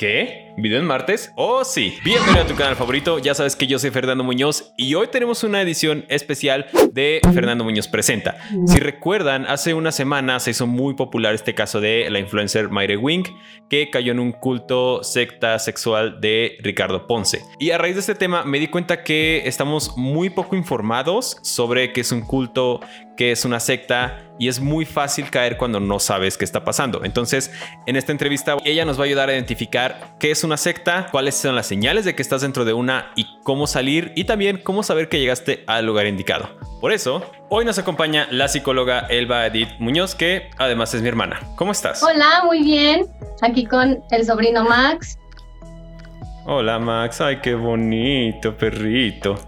¿Qué? ¿Video en martes? Oh, sí. Bienvenido a tu canal favorito. Ya sabes que yo soy Fernando Muñoz y hoy tenemos una edición especial de Fernando Muñoz Presenta. Si recuerdan, hace una semana se hizo muy popular este caso de la influencer Mayre Wing, que cayó en un culto secta sexual de Ricardo Ponce. Y a raíz de este tema me di cuenta que estamos muy poco informados sobre qué es un culto, qué es una secta y es muy fácil caer cuando no sabes qué está pasando. Entonces, en esta entrevista, ella nos va a ayudar a identificar qué es una secta, cuáles son las señales de que estás dentro de una y cómo salir y también cómo saber que llegaste al lugar indicado. Por eso, hoy nos acompaña la psicóloga Elba Edith Muñoz, que además es mi hermana. ¿Cómo estás? Hola, muy bien. Aquí con el sobrino Max. Hola Max, ay qué bonito perrito.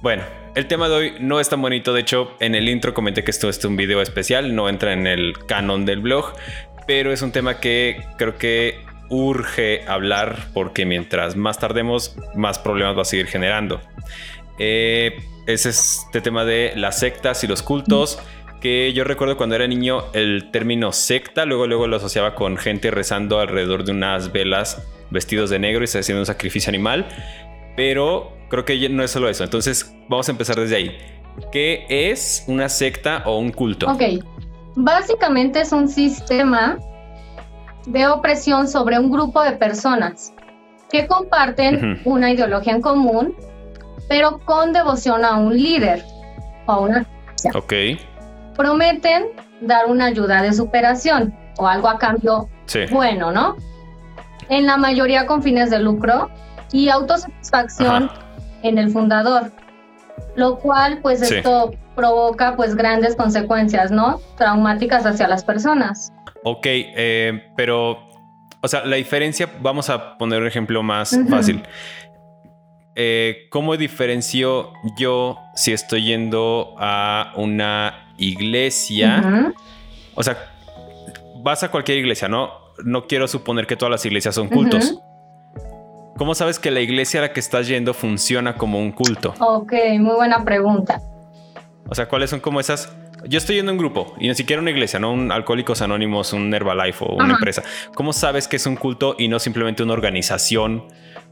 Bueno, el tema de hoy no es tan bonito, de hecho en el intro comenté que esto es un video especial, no entra en el canon del blog, pero es un tema que creo que urge hablar porque mientras más tardemos, más problemas va a seguir generando. Eh, es este tema de las sectas y los cultos que yo recuerdo cuando era niño el término secta, luego luego lo asociaba con gente rezando alrededor de unas velas vestidos de negro y haciendo un sacrificio animal, pero creo que no es solo eso. Entonces, vamos a empezar desde ahí. ¿Qué es una secta o un culto? Ok, básicamente es un sistema de opresión sobre un grupo de personas que comparten una ideología en común, pero con devoción a un líder o a una... Ok. Prometen dar una ayuda de superación o algo a cambio bueno, ¿no? En la mayoría con fines de lucro y autosatisfacción en el fundador, lo cual pues esto provoca pues grandes consecuencias, ¿no? Traumáticas hacia las personas. Ok, eh, pero, o sea, la diferencia, vamos a poner un ejemplo más fácil. Eh, ¿Cómo diferencio yo si estoy yendo a una iglesia? O sea, vas a cualquier iglesia, ¿no? No quiero suponer que todas las iglesias son cultos. ¿Cómo sabes que la iglesia a la que estás yendo funciona como un culto? Ok, muy buena pregunta. O sea, ¿cuáles son como esas? Yo estoy yendo a un grupo y ni siquiera una iglesia, no un Alcohólicos Anónimos, un Herbalife o una empresa. ¿Cómo sabes que es un culto y no simplemente una organización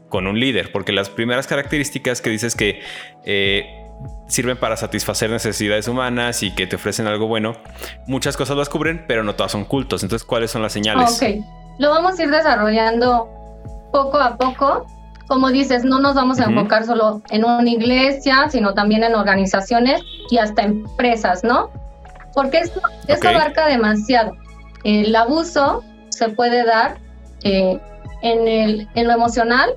con un líder? Porque las primeras características que dices que eh, sirven para satisfacer necesidades humanas y que te ofrecen algo bueno, muchas cosas las cubren, pero no todas son cultos. Entonces, ¿cuáles son las señales? Ok, lo vamos a ir desarrollando poco a poco, como dices, no nos vamos a enfocar solo en una iglesia, sino también en organizaciones y hasta empresas, ¿no? Porque esto, esto abarca demasiado. El abuso se puede dar eh, en, el, en lo emocional,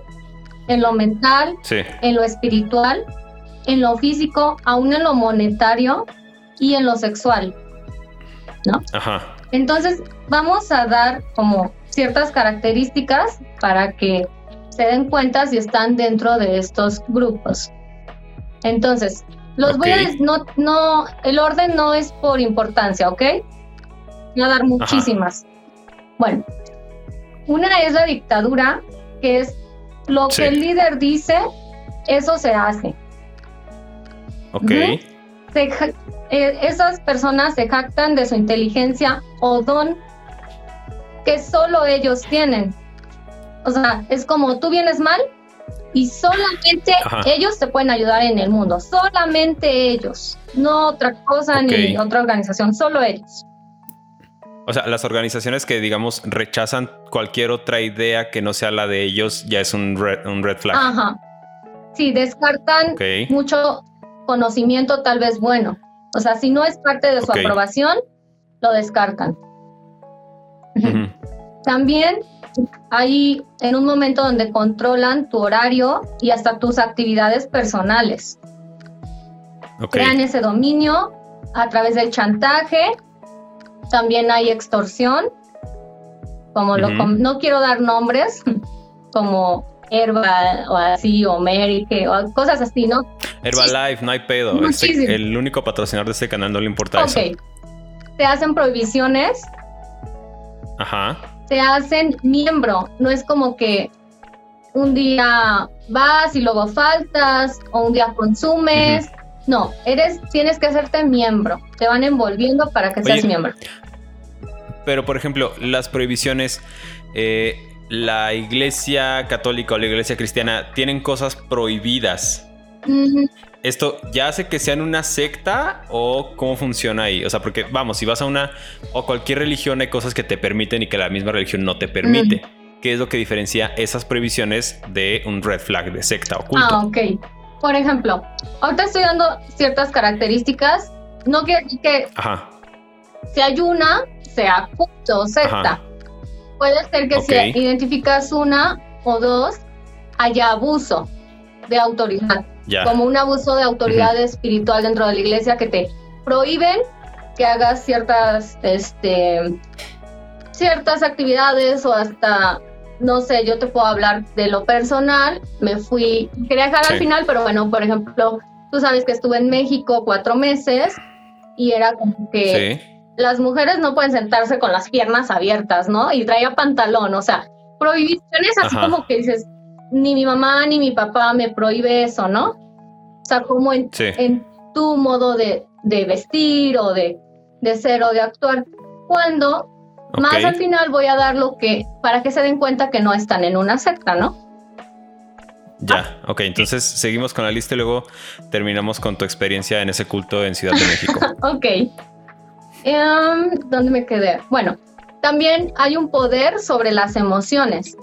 en lo mental, en lo espiritual, en lo físico, aún en lo monetario y en lo sexual, ¿no? Ajá. Entonces, vamos a dar como ciertas características para que se den cuenta si están dentro de estos grupos. Entonces, los voy a no, no, el orden no es por importancia, ¿ok? Voy a dar muchísimas. Bueno, una es la dictadura, que es lo que el líder dice, eso se hace. Ok. Eh, esas personas se jactan de su inteligencia o don que solo ellos tienen. O sea, es como tú vienes mal y solamente ellos te pueden ayudar en el mundo, solamente ellos, no otra cosa ni otra organización, solo ellos. O sea, las organizaciones que, digamos, rechazan cualquier otra idea que no sea la de ellos, ya es un red, un red flag. Ajá. Sí, descartan mucho conocimiento tal vez bueno. O sea, si no es parte de su aprobación, lo descartan. También hay en un momento donde controlan tu horario y hasta tus actividades personales. Crean ese dominio a través del chantaje. También hay extorsión, como lo no quiero dar nombres, como Herba o así, o Mary, o cosas así, ¿no? Herbalife, no hay pedo. Este, el único patrocinador de este canal no le importa eso. Ok. Te hacen prohibiciones Ajá. Te hacen miembro. No es como que un día vas y luego faltas o un día consumes. No, eres, tienes que hacerte miembro. Te van envolviendo para que seas miembro. Pero, por ejemplo, las prohibiciones, eh, la iglesia católica o la iglesia cristiana tienen cosas prohibidas, ¿esto ya hace que sean una secta o cómo funciona ahí? O sea, porque vamos, si vas a una o cualquier religión hay cosas que te permiten y que la misma religión no te permite. ¿Qué es lo que diferencia esas prohibiciones de un red flag de secta o culto? Ah, ok. Por ejemplo, ahorita estoy dando ciertas características. No quiere decir que Ajá. si hay una, sea culto o secta. Puede ser que si identificas una o dos, haya abuso de autoridad. Como un abuso de autoridad espiritual dentro de la iglesia que te prohíben que hagas ciertas, este, ciertas actividades o hasta, no sé, yo te puedo hablar de lo personal. Me fui, quería dejar al final, pero bueno, por ejemplo, tú sabes que estuve en México cuatro meses y era como que las mujeres no pueden sentarse con las piernas abiertas, ¿no? Y traía pantalón, o sea, prohibiciones así como que dices, ni mi mamá ni mi papá me prohíbe eso, ¿no? O sea, como en, tu modo de, vestir o de, de, ser o de actuar. Cuando más al final voy a dar lo que, para que se den cuenta que no están en una secta, ¿no? Ya, ok, entonces seguimos con la lista y luego terminamos con tu experiencia en ese culto en Ciudad de México. ok. Em, ¿Dónde me quedé? Bueno, también hay un poder sobre las emociones.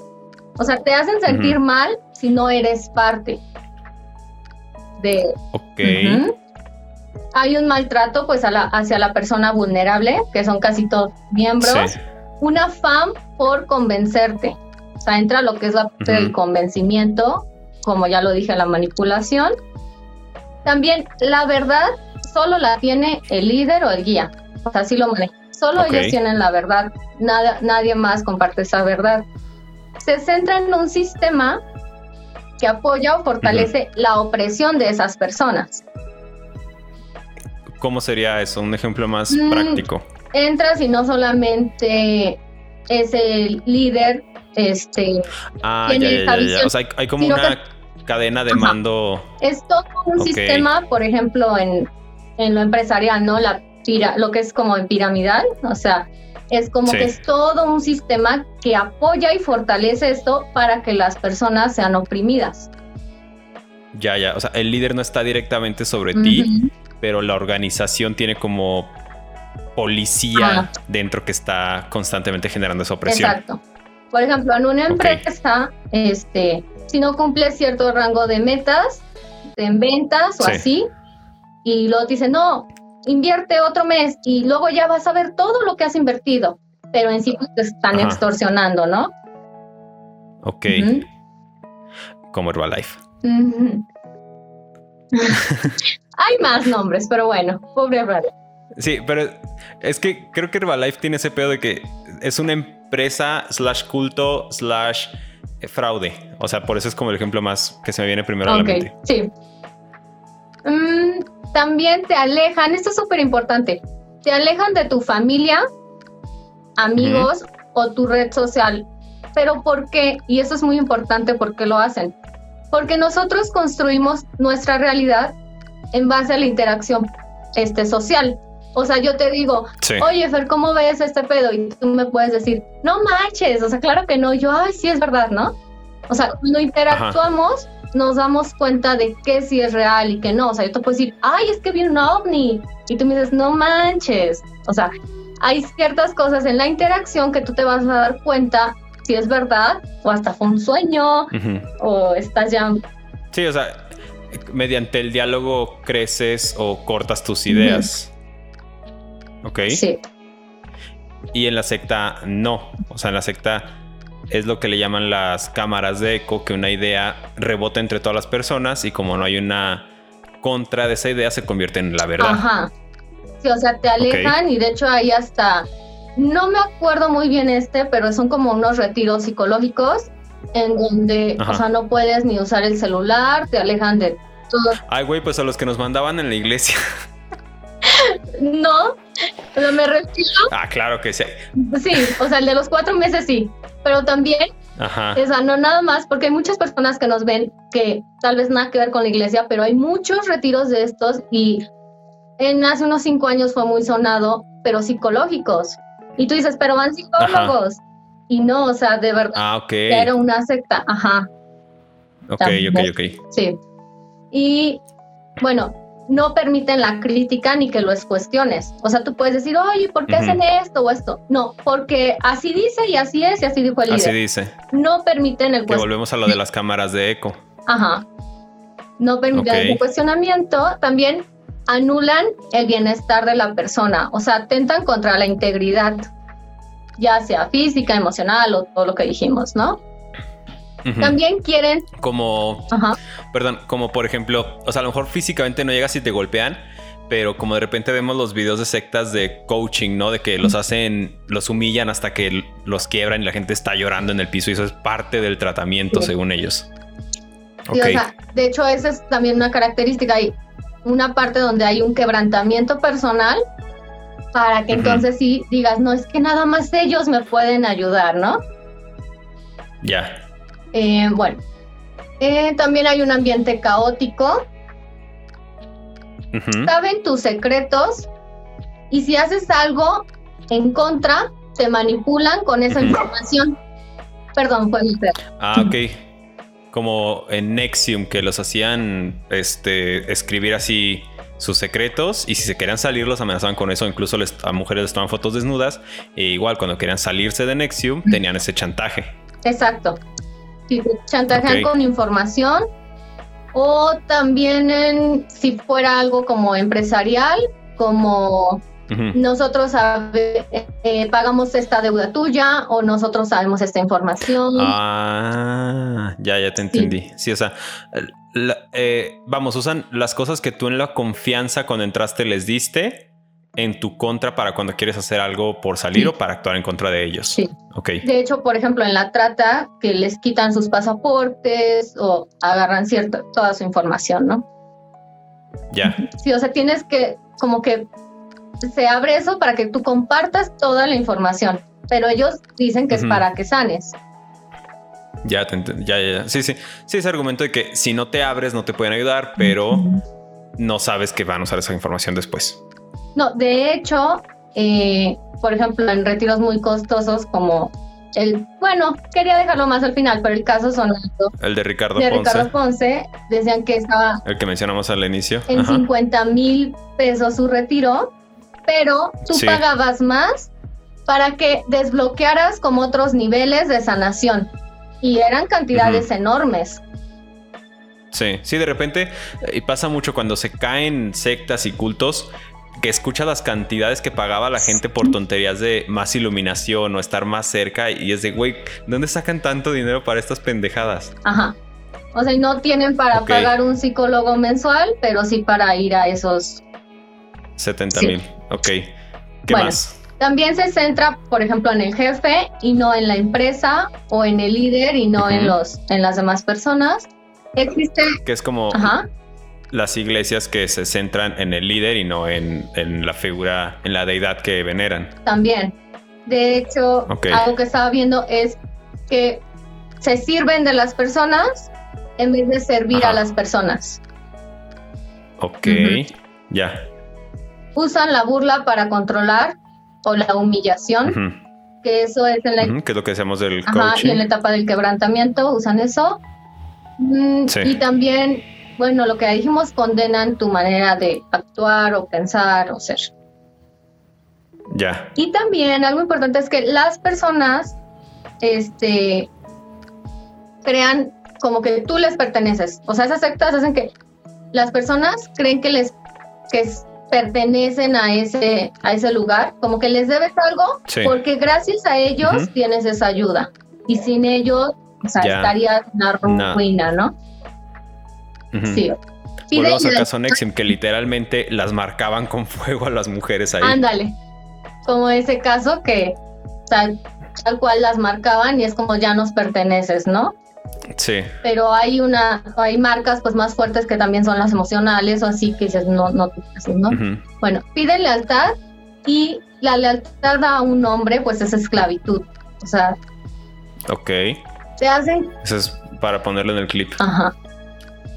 O sea, te hacen sentir mal si no eres parte de... Ok. Hay un maltrato pues hacia la persona vulnerable, que son casi todos miembros. Un afán por convencerte. O sea, entra lo que es la parte del convencimiento, como ya lo dije, la manipulación. También la verdad solo la tiene el líder o el guía. O sea, así lo maneja. Solo ellos tienen la verdad, nada, nadie más comparte esa verdad. Se centra en un sistema que apoya o fortalece la opresión de esas personas. ¿Cómo sería eso? Un ejemplo más mm, práctico. Entras y no solamente es el líder, este, ah, ya, ya, O sea, hay, como una cadena de mando. Es todo un sistema, por ejemplo, en, en lo empresarial, ¿no? La lo que es como en piramidal, o sea, es como que es todo un sistema que apoya y fortalece esto para que las personas sean oprimidas. Ya, ya, o sea, el líder no está directamente sobre ti, pero la organización tiene como policía dentro que está constantemente generando esa opresión. Exacto. Por ejemplo, en una empresa, este, si no cumples cierto rango de metas en ventas o así, y luego te dicen, no, invierte otro mes y luego ya vas a ver todo lo que has invertido, pero en sí te están extorsionando, ¿no? Ok. Como Herbalife. Hay más nombres, pero bueno, pobre Herbalife. Sí, pero es que creo que Herbalife tiene ese pedo de que es una empresa slash culto slash fraude. O sea, por eso es como el ejemplo más que se me viene primero a la mente. Sí. Mm, también te alejan, esto es súper importante, te alejan de tu familia, amigos o tu red social. Pero ¿por qué? Y eso es muy importante, ¿por qué lo hacen? Porque nosotros construimos nuestra realidad en base a la interacción este, social. O sea, yo te digo, oye, Fer, ¿cómo ves este pedo? Y tú me puedes decir, no manches, o sea, claro que no. yo, ay, sí es verdad, ¿no? O sea, cuando interactuamos, nos damos cuenta de qué sí es real y qué no. O sea, yo te puedo decir, ay, es que vi un ovni. Y tú me dices, no manches. O sea, hay ciertas cosas en la interacción que tú te vas a dar cuenta si es verdad o hasta fue un sueño o estás ya... Sí, o sea, mediante el diálogo creces o cortas tus ideas. ¿Ok? Sí. Y en la secta no. O sea, en la secta es lo que le llaman las cámaras de eco, que una idea rebota entre todas las personas y como no hay una contra de esa idea se convierte en la verdad. Ajá. Sí, o sea, te alejan y de hecho hay hasta, no me acuerdo muy bien este, pero son como unos retiros psicológicos en donde, o sea, no puedes ni usar el celular, te alejan de todo. Ay, güey, pues a los que nos mandaban en la iglesia. no, pero me refiero. Ah, claro que sí. Sí, o sea, el de los cuatro meses sí pero también, o sea, no nada más, porque hay muchas personas que nos ven que tal vez nada que ver con la iglesia, pero hay muchos retiros de estos y en hace unos cinco años fue muy sonado, pero psicológicos. Y tú dices, pero van psicólogos. Y no, o sea, de verdad. Ah, ok. Era una secta, ajá. Ok, ok, ok. Sí. Y bueno, no permiten la crítica ni que lo cuestiones. O sea, tú puedes decir, oye, ¿por qué hacen esto o esto? No, porque así dice y así es y así dijo el líder. Así dice. No permiten el Que volvemos a lo de las cámaras de eco. Ajá. No permiten el cuestionamiento. También anulan el bienestar de la persona. O sea, atentan contra la integridad, ya sea física, emocional o todo lo que dijimos, ¿no? También quieren. Como. Perdón, como por ejemplo, o sea, a lo mejor físicamente no llegas y te golpean, pero como de repente vemos los videos de sectas de coaching, ¿no? De que los hacen, los humillan hasta que los quiebran y la gente está llorando en el piso y eso es parte del tratamiento, según ellos. Sí, o sea, de hecho, esa es también una característica. Hay una parte donde hay un quebrantamiento personal para que entonces sí digas, no, es que nada más ellos me pueden ayudar, ¿no? Ya. Eh, bueno, eh, también hay un ambiente caótico. Saben tus secretos y si haces algo en contra, te manipulan con esa información. Perdón, fue mi Ah, ok. Como en Nexium, que los hacían este, escribir así sus secretos y si se querían salir los amenazaban con eso. Incluso a mujeres les tomaban fotos desnudas. E igual cuando querían salirse de Nexium tenían ese chantaje. Exacto. Si te chantajean con información o también en, si fuera algo como empresarial, como nosotros eh, pagamos esta deuda tuya o nosotros sabemos esta información. Ah, ya, ya te entendí. Sí, o sea, eh, vamos, usan las cosas que tú en la confianza cuando entraste les diste en tu contra para cuando quieres hacer algo por salir o para actuar en contra de ellos. Sí. Ok. De hecho, por ejemplo, en la trata, que les quitan sus pasaportes o agarran cierta, toda su información, ¿no? Ya. Sí, o sea, tienes que, como que se abre eso para que tú compartas toda la información, pero ellos dicen que es para que sanes. Ya, te ya, ya, Sí, sí. Sí, ese argumento de que si no te abres no te pueden ayudar, pero no sabes que van a usar esa información después. No, de hecho, eh, por ejemplo, en retiros muy costosos como el, bueno, quería dejarlo más al final, pero el caso sonando. El de Ricardo de Ponce. Ricardo Ponce, decían que estaba. El que mencionamos al inicio. En 50 mil pesos su retiro, pero tú pagabas más para que desbloquearas como otros niveles de sanación. Y eran cantidades enormes. Sí, sí, de repente, y pasa mucho cuando se caen sectas y cultos, que escucha las cantidades que pagaba la gente por tonterías de más iluminación o estar más cerca y es de, güey, ¿dónde sacan tanto dinero para estas pendejadas? Ajá. O sea, no tienen para pagar un psicólogo mensual, pero sí para ir a esos 70 mil. Ok. ¿Qué más? También se centra, por ejemplo, en el jefe y no en la empresa o en el líder y no en los en las demás personas. Existe. Que es como las iglesias que se centran en el líder y no en, la figura, en la deidad que veneran. También. De hecho, algo que estaba viendo es que se sirven de las personas en vez de servir a las personas. Ok, ya. Usan la burla para controlar o la humillación, que eso es en la... que es lo que decíamos del Ajá, y en la etapa del quebrantamiento usan eso. Mm, y también bueno, lo que dijimos, condenan tu manera de actuar o pensar o ser. Ya. Y también algo importante es que las personas, este, crean como que tú les perteneces. O sea, esas sectas hacen que las personas creen que les que pertenecen a ese a ese lugar, como que les debes algo, porque gracias a ellos tienes esa ayuda y sin ellos, o sea, estarías en una ruina, ¿no? Sí. Volvemos al caso Nexim, que literalmente las marcaban con fuego a las mujeres ahí. Ándale. Como ese caso que tal, tal cual las marcaban y es como ya nos perteneces, ¿no? Sí. Pero hay una, hay marcas pues más fuertes que también son las emocionales o así que dices, no, no, ¿no? Bueno, piden lealtad y la lealtad a un hombre pues es esclavitud. O sea. Ok. Se hacen. Eso es para ponerlo en el clip. Ajá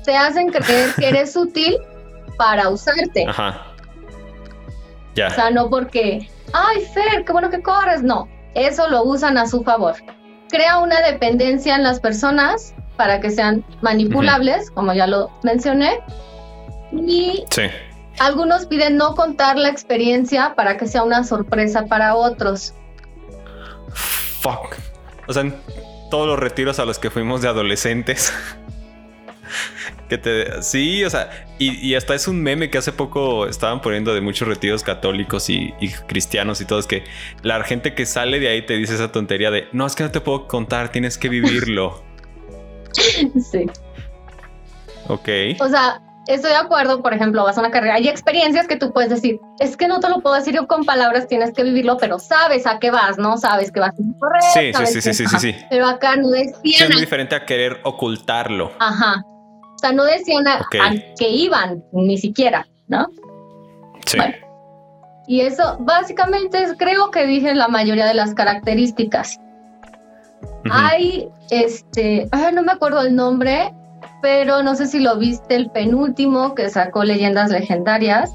te hacen creer que eres útil para usarte. Ajá. Ya. O sea, no porque, ay, Fer, qué bueno que corres. No, eso lo usan a su favor. Crea una dependencia en las personas para que sean manipulables, como ya lo mencioné. Y algunos piden no contar la experiencia para que sea una sorpresa para otros. Fuck. O sea, todos los retiros a los que fuimos de adolescentes. Que te. Sí, o sea, y, hasta es un meme que hace poco estaban poniendo de muchos retiros católicos y, cristianos y todo. Es que la gente que sale de ahí te dice esa tontería de no, es que no te puedo contar, tienes que vivirlo. sí. Ok. O sea, estoy de acuerdo, por ejemplo, vas a una carrera, hay experiencias que tú puedes decir, es que no te lo puedo decir yo con palabras, tienes que vivirlo, pero sabes a qué vas, ¿no? Sabes que vas a correr. Sí, sí, sí, sí, sí, sí, Pero acá no decían. es muy diferente a querer ocultarlo. Ajá. O sea, no decían a, que iban, ni siquiera, ¿no? Sí. y eso básicamente creo que dije la mayoría de las características. Hay, este, no me acuerdo el nombre, pero no sé si lo viste el penúltimo que sacó Leyendas Legendarias,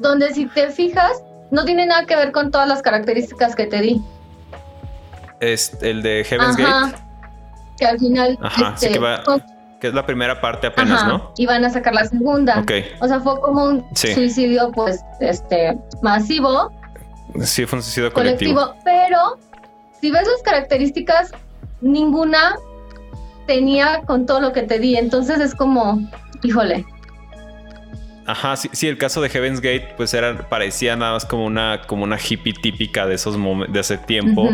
donde si te fijas, no tiene nada que ver con todas las características que te di. Es el de Heaven's Gate. Que al final. Ajá, sí este, que es la primera parte apenas, ¿no? Y van a sacar la segunda. Ok. O sea, fue como un suicidio, pues, este, masivo. Sí, fue un suicidio colectivo. Pero, si ves las características, ninguna tenía con todo lo que te di. Entonces es como, híjole. Ajá, sí, sí, el caso de Heaven's Gate, pues era, parecía nada más como una, como una hippie típica de esos de ese tiempo.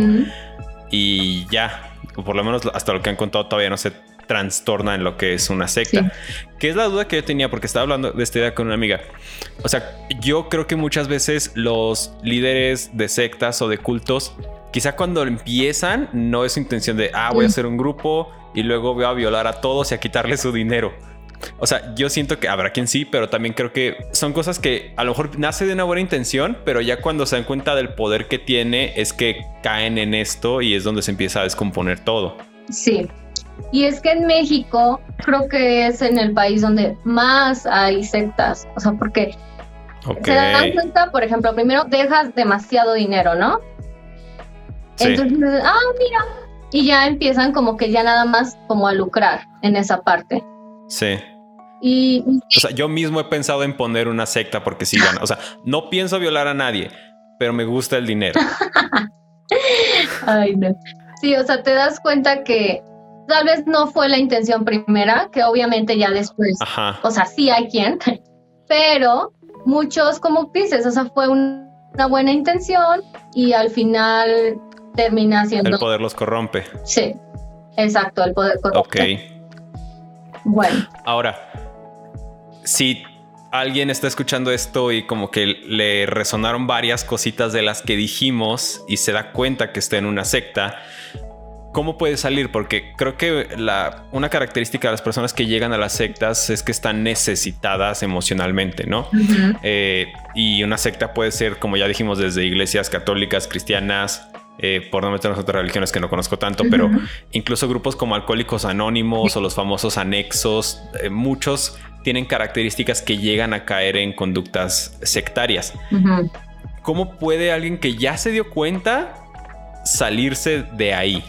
Y ya, por lo menos hasta lo que han contado todavía no se trastorna en lo que es una secta. Que es la duda que yo tenía porque estaba hablando de esta idea con una amiga. O sea, yo creo que muchas veces los líderes de sectas o de cultos, quizá cuando empiezan, no es su intención de, ah, voy a hacer un grupo y luego voy a violar a todos y a quitarle su dinero. O sea, yo siento que habrá quien sí, pero también creo que son cosas que a lo mejor nace de una buena intención, pero ya cuando se dan cuenta del poder que tiene es que caen en esto y es donde se empieza a descomponer todo. Sí. Y es que en México creo que es en el país donde más hay sectas, o sea, porque se dan cuenta, por ejemplo, primero dejas demasiado dinero, ¿no? Sí. Entonces, ah, mira, y ya empiezan como que ya nada más como a lucrar en esa parte. Sí. Y, o sea, yo mismo he pensado en poner una secta porque sí gana. O sea, no pienso violar a nadie, pero me gusta el dinero. Ay, no. Sí, o sea, te das cuenta que tal vez no fue la intención primera, que obviamente ya después, Ajá. o sea, sí hay quien, pero muchos, como dices, o sea, fue una buena intención y al final termina siendo... El poder los corrompe. Sí, exacto, el poder corrompe. Ok. Bueno. Ahora, si alguien está escuchando esto y como que le resonaron varias cositas de las que dijimos y se da cuenta que está en una secta, ¿cómo puede salir? Porque creo que la, una característica de las personas que llegan a las sectas es que están necesitadas emocionalmente, ¿no? Eh, y una secta puede ser, como ya dijimos, desde iglesias católicas, cristianas, eh, por no meternos otras religiones que no conozco tanto, pero incluso grupos como Alcohólicos Anónimos o los famosos anexos, eh, muchos tienen características que llegan a caer en conductas sectarias. ¿Cómo puede alguien que ya se dio cuenta salirse de ahí?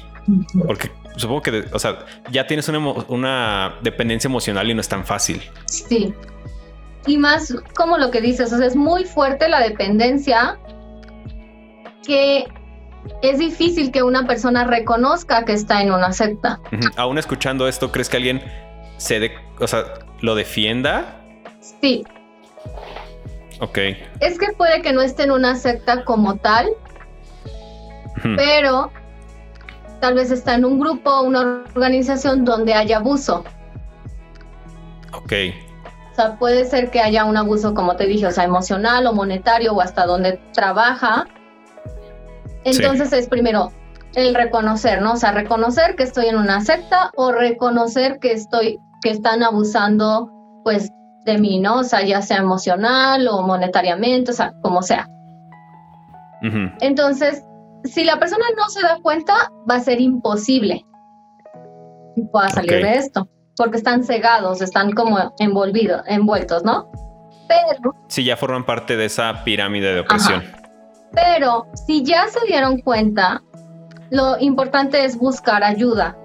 Porque supongo que, o sea, ya tienes una, una dependencia emocional y no es tan fácil. Sí. Y más como lo que dices, o sea, es muy fuerte la dependencia que es difícil que una persona reconozca que está en una secta. Aún escuchando esto, ¿crees que alguien se de, o sea, lo defienda? Sí. Ok. Es que puede que no esté en una secta como tal, pero tal vez está en un grupo, una organización donde haya abuso. Ok. O sea, puede ser que haya un abuso, como te dije, o sea, emocional o monetario o hasta donde trabaja entonces es primero el reconocer, ¿no? O sea, reconocer que estoy en una secta o reconocer que estoy, que están abusando, pues, de mí, ¿no? O sea, ya sea emocional o monetariamente, o sea, como sea. Entonces, si la persona no se da cuenta, va a ser imposible que pueda salir de esto, porque están cegados, están como envolvidos, envueltos, ¿no? Pero... Sí, ya forman parte de esa pirámide de opresión. Pero si ya se dieron cuenta lo importante es buscar ayuda,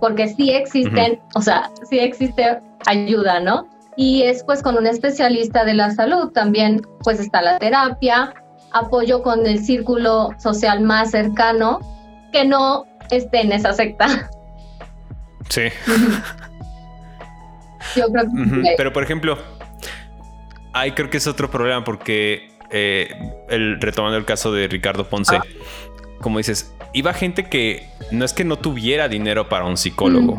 porque sí existen, o sea, sí existe ayuda, ¿no? Y es pues con un especialista de la salud, también pues está la terapia, apoyo con el círculo social más cercano, que no esté en esa secta. Sí. Yo creo que... Pero por ejemplo, ahí creo que es otro problema porque eh, el, retomando el caso de Ricardo Ponce, ah. como dices, iba gente que no es que no tuviera dinero para un psicólogo.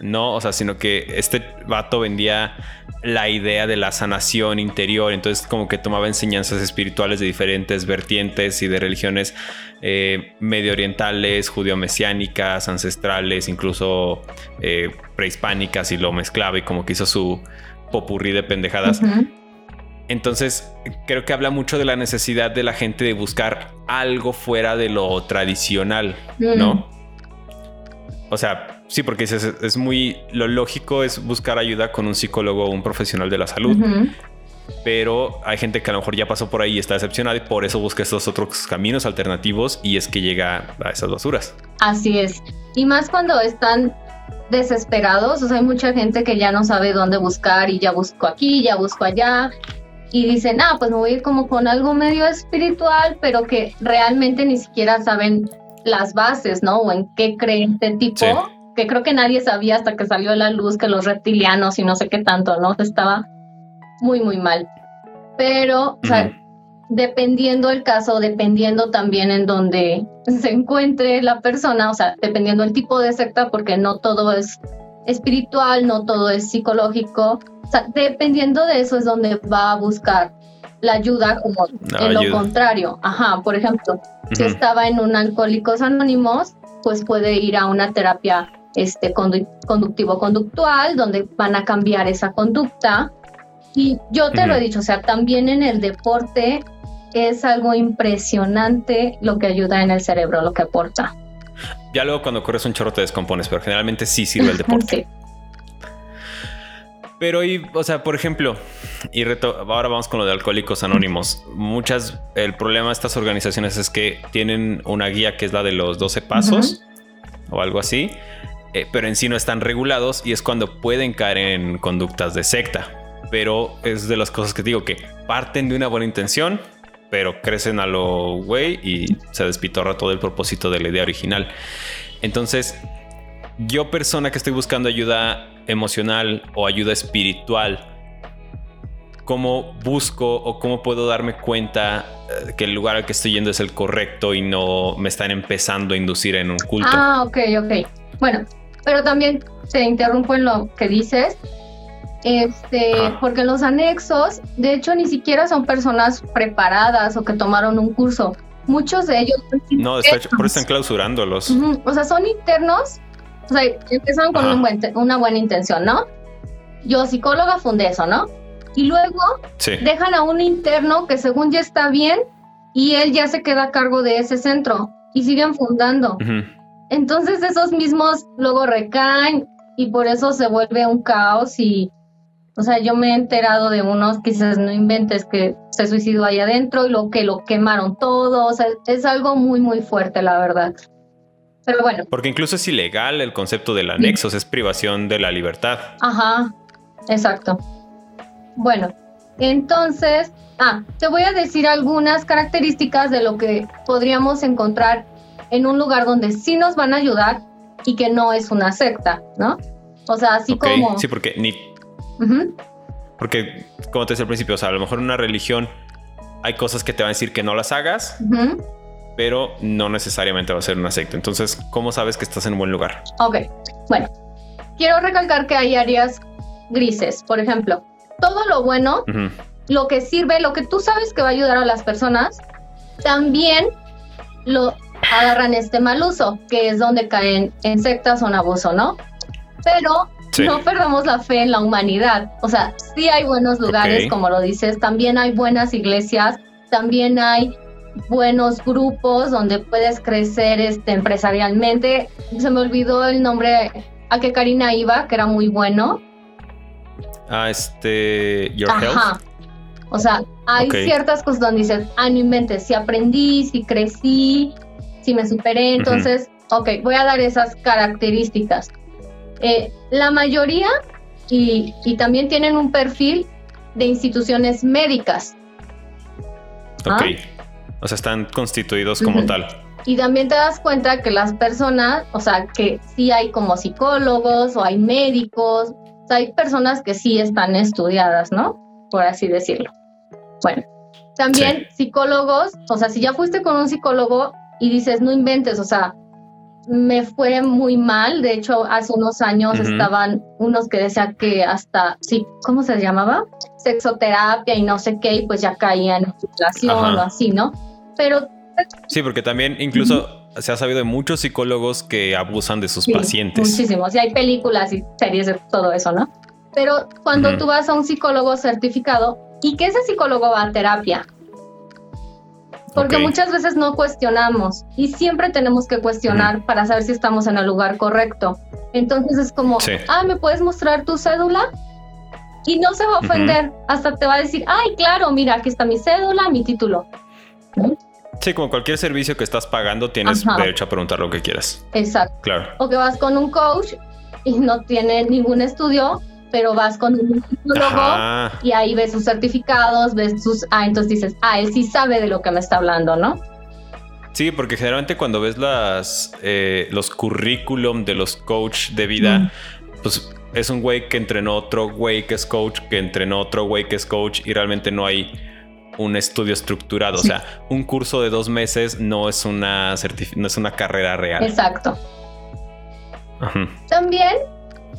No, o sea, sino que este vato vendía la idea de la sanación interior, entonces como que tomaba enseñanzas espirituales de diferentes vertientes y de religiones eh, medio orientales, judío-mesiánicas, ancestrales, incluso eh, prehispánicas y lo mezclaba y como que hizo su popurrí de pendejadas. Entonces, creo que habla mucho de la necesidad de la gente de buscar algo fuera de lo tradicional, ¿no? Mm. O sea, sí, porque es, es, muy. Lo lógico es buscar ayuda con un psicólogo o un profesional de la salud. Pero hay gente que a lo mejor ya pasó por ahí y está decepcionada y por eso busca estos otros caminos alternativos y es que llega a esas basuras. Así es. Y más cuando están desesperados, o sea, hay mucha gente que ya no sabe dónde buscar y ya busco aquí, ya busco allá y dicen, ah, pues me voy a ir como con algo medio espiritual, pero que realmente ni siquiera saben las bases, ¿no? O en qué cree este tipo, que creo que nadie sabía hasta que salió a la luz que los reptilianos y no sé qué tanto, ¿no? Estaba muy, muy mal. Pero, o sea, dependiendo el caso, dependiendo también en donde se encuentre la persona, o sea, dependiendo el tipo de secta, porque no todo es espiritual, no todo es psicológico, o sea, dependiendo de eso es donde va a buscar la ayuda como en lo contrario. Ajá, por ejemplo, si estaba en un Alcohólicos Anónimos, pues puede ir a una terapia este, conductivo-conductual, donde van a cambiar esa conducta. Y yo te lo he dicho, o sea, también en el deporte es algo impresionante lo que ayuda en el cerebro, lo que aporta. Ya luego cuando corres un chorro te descompones, pero generalmente sí sirve el deporte. Pero, y, o sea, por ejemplo, y ahora vamos con lo de Alcohólicos Anónimos. Muchas, el problema de estas organizaciones es que tienen una guía que es la de los 12 pasos o algo así, eh, pero en sí no están regulados y es cuando pueden caer en conductas de secta. Pero es de las cosas que digo que parten de una buena intención, pero crecen a lo güey y se despitorra todo el propósito de la idea original. Entonces, yo persona que estoy buscando ayuda emocional o ayuda espiritual, ¿cómo busco o cómo puedo darme cuenta eh, que el lugar al que estoy yendo es el correcto y no me están empezando a inducir en un culto? Ah, ok, ok. Bueno, pero también te interrumpo en lo que dices. Este, porque los anexos, de hecho, ni siquiera son personas preparadas o que tomaron un curso. Muchos de ellos. No, por eso están clausurándolos. O sea, son internos. O sea, empezaron con una buena intención, ¿no? Yo, psicóloga, fundé eso, ¿no? Y luego dejan a un interno que según ya está bien y él ya se queda a cargo de ese centro y siguen fundando. Entonces esos mismos luego recaen y por eso se vuelve un caos y o sea, yo me he enterado de unos que dices, no inventes que se suicidó ahí adentro y lo que lo quemaron todo. O sea, es algo muy, muy fuerte, la verdad. Pero bueno. Porque incluso es ilegal el concepto del anexo, es privación de la libertad. Ajá, exacto. Bueno, entonces, ah, te voy a decir algunas características de lo que podríamos encontrar en un lugar donde sí nos van a ayudar y que no es una secta, ¿no? O sea, así como... Sí, porque ni porque, como te decía al principio, o sea, a lo mejor en una religión hay cosas que te van a decir que no las hagas, pero no necesariamente va a ser una secta. Entonces, ¿cómo sabes que estás en un buen lugar? Ok, bueno, quiero recalcar que hay áreas grises. Por ejemplo, todo lo bueno, lo que sirve, lo que tú sabes que va a ayudar a las personas, también lo agarran este mal uso, que es donde caen en sectas o en abuso, ¿no? Pero no perdamos la fe en la humanidad. O sea, sí hay buenos lugares, como lo dices, también hay buenas iglesias, también hay buenos grupos donde puedes crecer este, empresarialmente. Se me olvidó el nombre a que Karina iba, que era muy bueno. Ah, este, Your Health. O sea, hay ciertas cosas donde dices, ah, no inventes, si aprendí, si crecí, si me superé, entonces, ok, voy a dar esas características. Eh, la mayoría y, también tienen un perfil de instituciones médicas. Ok. ¿Ah? O sea, están constituidos como tal. Y también te das cuenta que las personas, o sea, que sí hay como psicólogos o hay médicos, o sea, hay personas que sí están estudiadas, ¿no? Por así decirlo. Bueno, también psicólogos, o sea, si ya fuiste con un psicólogo y dices, no inventes, o sea, me fue muy mal. De hecho, hace unos años estaban unos que decían que hasta, sí, ¿cómo se llamaba? Sexoterapia y no sé qué, y pues ya caían en situación o así, ¿no? Pero Sí, porque también incluso se ha sabido de muchos psicólogos que abusan de sus pacientes. Muchísimos. Y hay películas y series de todo eso, ¿no? Pero cuando tú vas a un psicólogo certificado y que ese psicólogo va a terapia, porque muchas veces no cuestionamos y siempre tenemos que cuestionar para saber si estamos en el lugar correcto. Entonces es como, ah, ¿me puedes mostrar tu cédula? Y no se va a ofender, hasta te va a decir, ay, claro, mira, aquí está mi cédula, mi título. Sí, como cualquier servicio que estás pagando, tienes derecho a preguntar lo que quieras. Exacto. Claro. O que vas con un coach y no tiene ningún estudio, pero vas con un psicólogo y ahí ves sus certificados, ves sus... Ah, entonces dices, ah, él sí sabe de lo que me está hablando, ¿no? Sí, porque generalmente cuando ves las eh, los currículum de los coach de vida, pues es un güey que entrenó otro güey que es coach, que entrenó otro güey que es coach y realmente no hay un estudio estructurado. O sea, un curso de dos meses no es una, no es una carrera real. Exacto. También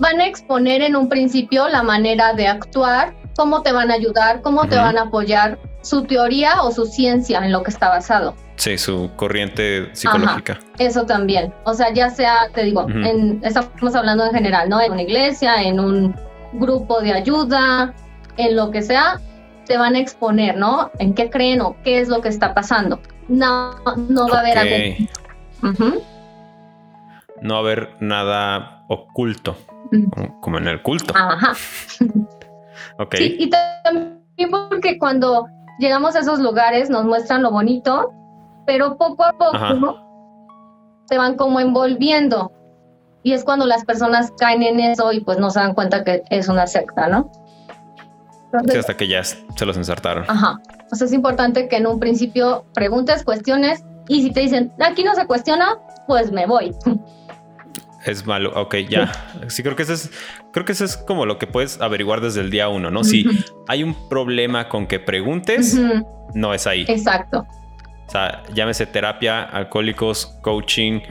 van a exponer en un principio la manera de actuar, cómo te van a ayudar, cómo te van a apoyar, su teoría o su ciencia en lo que está basado. Sí, su corriente psicológica. eso también. O sea, ya sea, te digo, en, estamos hablando en general, ¿no? En una iglesia, en un grupo de ayuda, en lo que sea, te van a exponer, ¿no? En qué creen o qué es lo que está pasando. No, no va a haber algo. No va a haber nada oculto, como en el culto. Ajá. ok. Sí, y también porque cuando llegamos a esos lugares nos muestran lo bonito, pero poco a poco se van como envolviendo. Y es cuando las personas caen en eso y pues no se dan cuenta que es una secta, ¿no? hasta que ya se los ensartaron. Ajá. O sea, es importante que en un principio preguntes, cuestiones y si te dicen, aquí no se cuestiona, pues me voy. Es malo, ok, ya. Sí, creo que eso es, creo que eso es como lo que puedes averiguar desde el día uno, ¿no? Si hay un problema con que preguntes, no es ahí. Exacto. O sea, llámese terapia, alcohólicos, coaching,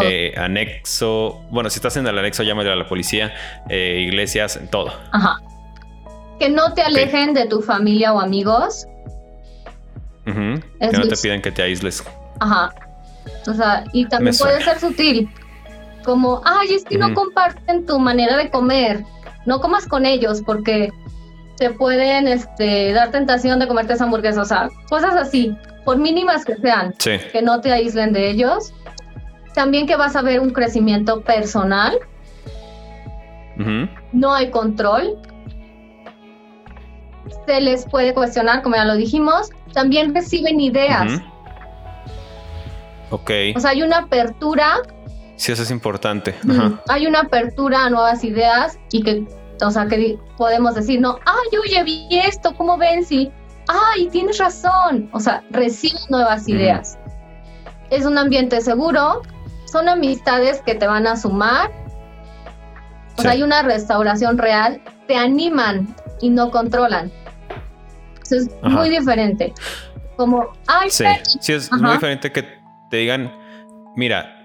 eh, anexo. Bueno, si estás en el anexo, llámale a la policía, eh, iglesias, todo. Ajá que no te alejen de tu familia o amigos. que no te piden que te aísles. Ajá. O sea, y también puede ser sutil. Como, ay, es que no comparten tu manera de comer. No comas con ellos porque te pueden este, dar tentación de comerte esa hamburguesa. O sea, cosas así, por mínimas que sean, que no te aíslen de ellos. También que vas a ver un crecimiento personal. No hay control se les puede cuestionar, como ya lo dijimos. También reciben ideas. Ok. O sea, hay una apertura. Sí, eso es importante. Hay una apertura a nuevas ideas y que, o sea, que podemos decir, no, ay, oye, vi esto, ¿cómo ven? Sí, ay, tienes razón. O sea, reciben nuevas ideas. Es un ambiente seguro, son amistades que te van a sumar. O sea, hay una restauración real, te animan y no controlan. es muy diferente. Como, ay, sí, sí es, muy diferente que te digan, mira,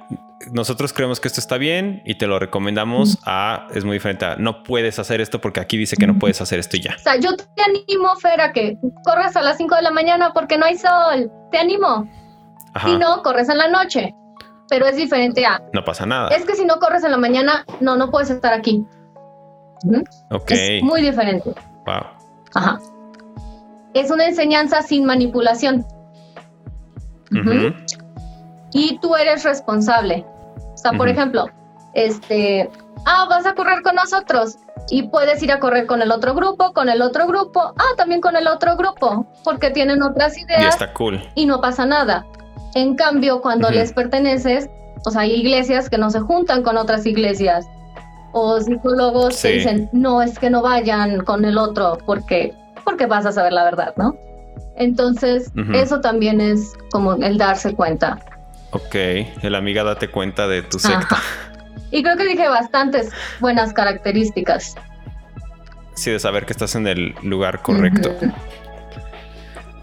nosotros creemos que esto está bien y te lo recomendamos a, es muy diferente a, no puedes hacer esto porque aquí dice que no puedes hacer esto y ya. O sea, yo te animo, Fer, a que corras a las 5 de la mañana porque no hay sol. Te animo. Si no, corres en la noche. Pero es diferente a... No pasa nada. Es que si no corres en la mañana, no, no puedes estar aquí. Ok. Es muy diferente. Wow. Ajá. Es una enseñanza sin manipulación. Y tú eres responsable. O sea, por ejemplo, este, ah, vas a correr con nosotros y puedes ir a correr con el otro grupo, con el otro grupo, ah, también con el otro grupo, porque tienen otras ideas. Y está cool. Y no pasa nada. En cambio, cuando les perteneces, o sea, hay iglesias que no se juntan con otras iglesias. O psicólogos que dicen, no, es que no vayan con el otro porque, porque vas a saber la verdad, ¿no? Entonces, eso también es como el darse cuenta. Ok, el amiga date cuenta de tu secta. Y creo que dije bastantes buenas características. Sí, de saber que estás en el lugar correcto.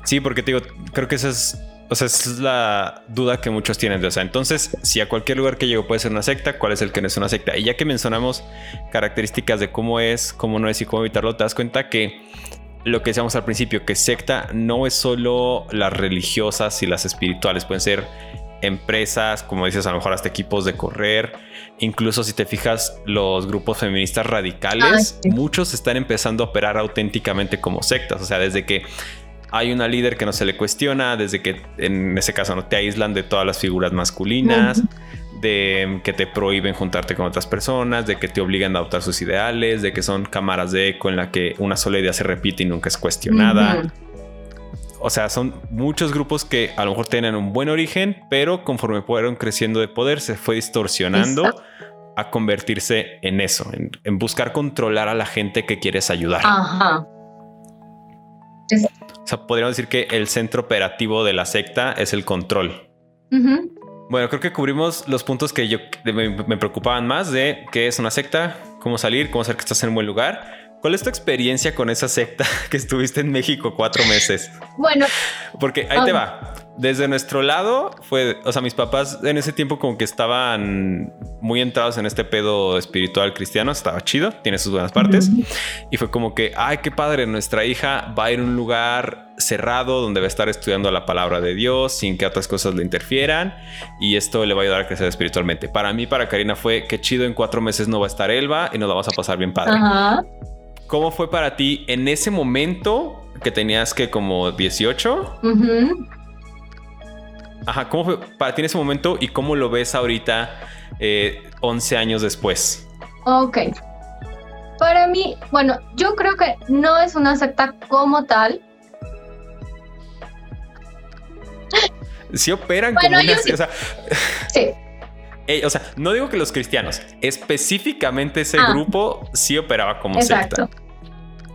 Sí, porque te digo, creo que esa es, o sea, es la duda que muchos tienen. O sea, entonces, si a cualquier lugar que llego puede ser una secta, ¿cuál es el que no es una secta? Y ya que mencionamos características de cómo es, cómo no es y cómo evitarlo, te das cuenta que lo que decíamos al principio, que secta no es solo las religiosas y las espirituales, pueden ser empresas, como dices, a lo mejor hasta equipos de correr. Incluso si te fijas, los grupos feministas radicales, muchos están empezando a operar auténticamente como sectas. O sea, desde que hay una líder que no se le cuestiona, desde que en ese caso no te aíslan de todas las figuras masculinas, de que te prohíben juntarte con otras personas, de que te obligan a adoptar sus ideales, de que son cámaras de eco en la que una sola idea se repite y nunca es cuestionada. O sea, son muchos grupos que a lo mejor tienen un buen origen, pero conforme fueron creciendo de poder, se fue distorsionando a convertirse en eso, en, buscar controlar a la gente que quieres ayudar. Ajá. O sea, podríamos decir que el centro operativo de la secta es el control. Bueno, creo que cubrimos los puntos que yo me, preocupaban más de qué es una secta, cómo salir, cómo saber que estás en un buen lugar. ¿Cuál es tu experiencia con esa secta que estuviste en México cuatro meses? Bueno, porque ahí te va. Desde nuestro lado fue, o sea, mis papás en ese tiempo como que estaban muy entrados en este pedo espiritual cristiano, estaba chido, tiene sus buenas partes. Y fue como que, ay, qué padre, nuestra hija va a ir a un lugar cerrado donde va a estar estudiando la palabra de Dios sin que otras cosas le interfieran y esto le va a ayudar a crecer espiritualmente. Para mí, para Karina fue que chido, en cuatro meses no va a estar Elba y nos la vamos a pasar bien padre. Ajá. ¿Cómo fue para ti en ese momento que tenías que como 18? Ajá, ¿cómo fue para ti en ese momento y cómo lo ves ahorita 11 eh, años después? Ok. Para mí, bueno, yo creo que no es una secta como tal. Sí operan como una... Sí. O sea, sí. o sea, no digo que los cristianos, específicamente ese ah. grupo sí operaba como Exacto. secta.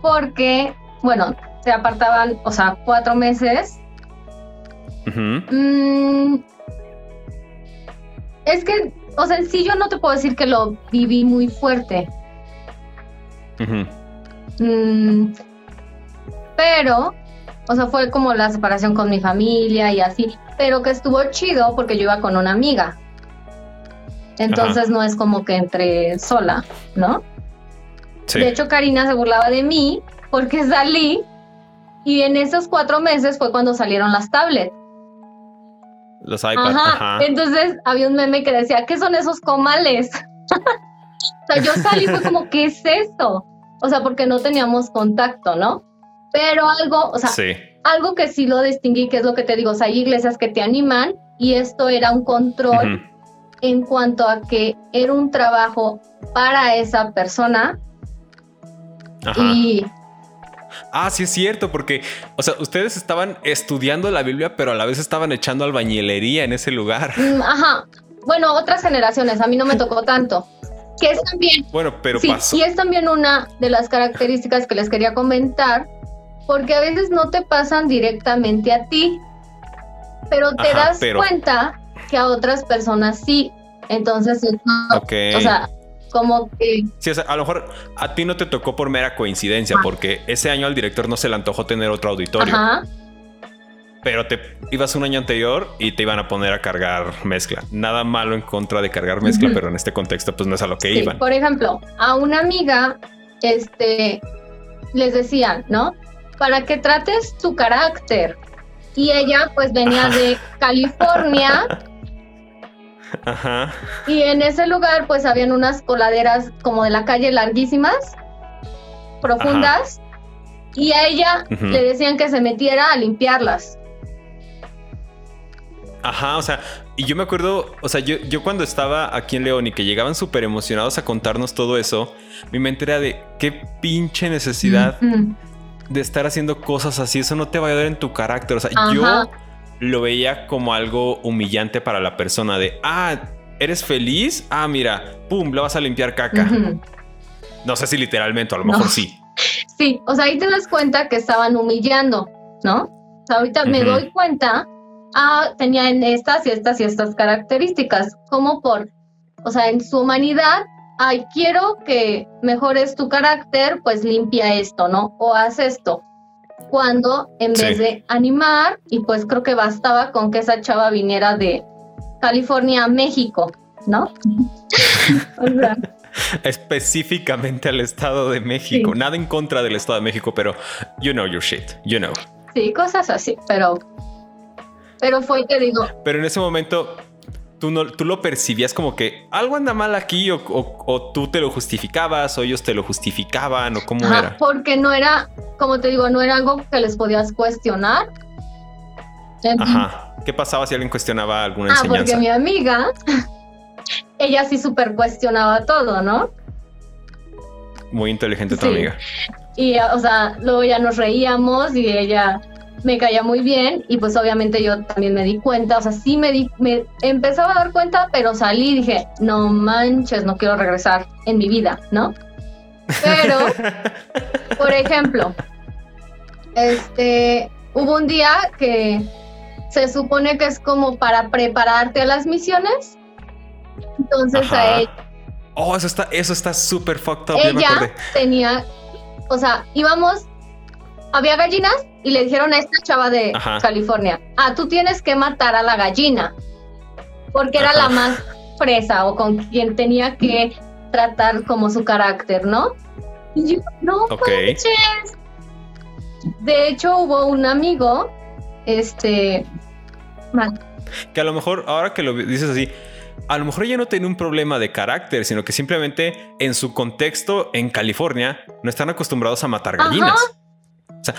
Porque, bueno, se apartaban, o sea, cuatro meses. Mm, es que, o sea, sí yo no te puedo decir que lo viví muy fuerte. Mm, pero, o sea, fue como la separación con mi familia y así, pero que estuvo chido porque yo iba con una amiga. Entonces no es como que entre sola, ¿no? De hecho, Karina se burlaba de mí porque salí y en esos cuatro meses fue cuando salieron las tablets. Los iPads. Ajá. Entonces había un meme que decía, ¿qué son esos comales? o sea, yo salí y fue como, ¿qué es esto? O sea, porque no teníamos contacto, ¿no? Pero algo, o sea, algo que sí lo distinguí, que es lo que te digo, o sea, hay iglesias que te animan y esto era un control en cuanto a que era un trabajo para esa persona y... Ah, sí es cierto, porque, o sea, ustedes estaban estudiando la Biblia, pero a la vez estaban echando albañilería en ese lugar. Mm, ajá. Bueno, otras generaciones, a mí no me tocó tanto. Que es también. Bueno, pero sí, Y es también una de las características que les quería comentar, porque a veces no te pasan directamente a ti, pero te das cuenta que a otras personas sí. Entonces, o sea, como que... Sí, o sea, a lo mejor a ti no te tocó por mera coincidencia, porque ese año al director no se le antojó tener otro auditorio. Ajá. Pero te ibas un año anterior y te iban a poner a cargar mezcla. Nada malo en contra de cargar mezcla, pero en este contexto pues no es a lo que sí, iban. Por ejemplo, a una amiga, este, les decían, ¿no? Para que trates tu carácter. Y ella pues venía de California Ajá. Y en ese lugar pues habían unas coladeras como de la calle larguísimas, profundas, y a ella le decían que se metiera a limpiarlas. Ajá, o sea, y yo me acuerdo, o sea, yo, yo cuando estaba aquí en León y que llegaban súper emocionados a contarnos todo eso, mi mente era de qué pinche necesidad de estar haciendo cosas así, eso no te va a ayudar en tu carácter, o sea, yo lo veía como algo humillante para la persona de, ah, ¿eres feliz? Ah, mira, pum, le vas a limpiar caca. No sé si literalmente, a lo mejor sí. Sí, o sea, ahí te das cuenta que estaban humillando, ¿no? O sea, ahorita me doy cuenta, ah, tenían estas y estas y estas características, como por, o sea, en su humanidad, ay, quiero que mejores tu carácter, pues limpia esto, ¿no? O haz esto. Cuando en vez de animar, y pues creo que bastaba con que esa chava viniera de California a México, ¿no? o sea, específicamente al Estado de México. Nada en contra del Estado de México, pero you know your shit, you know. Sí, cosas así, pero pero fue que digo. Pero en ese momento tú no tú lo percibías como que algo anda mal aquí o, tú te lo justificabas o ellos te lo justificaban o cómo era. Porque no era, como te digo, no era algo que les podías cuestionar. Ajá. ¿Qué pasaba si alguien cuestionaba alguna ah, Porque mi amiga ella sí súper cuestionaba todo, ¿no? Muy inteligente tu amiga. Y, o sea, luego ya nos reíamos y ella me caía muy bien y pues obviamente yo también me di cuenta, o sea, sí me di, me empezaba a dar cuenta, pero salí y dije, no manches, no quiero regresar en mi vida, ¿no? Pero, por ejemplo, este, hubo un día que se supone que es como para prepararte a las misiones entonces a él. Oh, eso está, eso está súper fucked up. Ella tenía, o sea, íbamos, había gallinas y le dijeron a esta chava de California, ah, tú tienes que matar a la gallina, porque era la más fresa o con quien tenía que tratar como su carácter, ¿no? Y yo, no okay. De hecho, hubo un amigo, este... Que a lo mejor, ahora que lo dices así, a lo mejor ella no tiene un problema de carácter, sino que simplemente en su contexto en California no están acostumbrados a matar gallinas. O sea,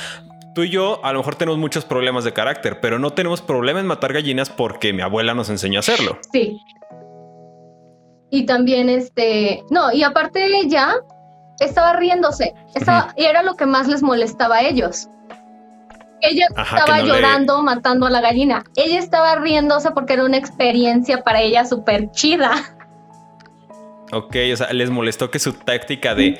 tú y yo a lo mejor tenemos muchos problemas de carácter, pero no tenemos problema en matar gallinas porque mi abuela nos enseñó a hacerlo. Sí. Y también este, no, y aparte ella estaba riéndose, y era lo que más les molestaba a ellos. Ella estaba llorando, matando a la gallina. Ella estaba riéndose porque era una experiencia para ella súper chida. Ok, o sea, les molestó que su táctica de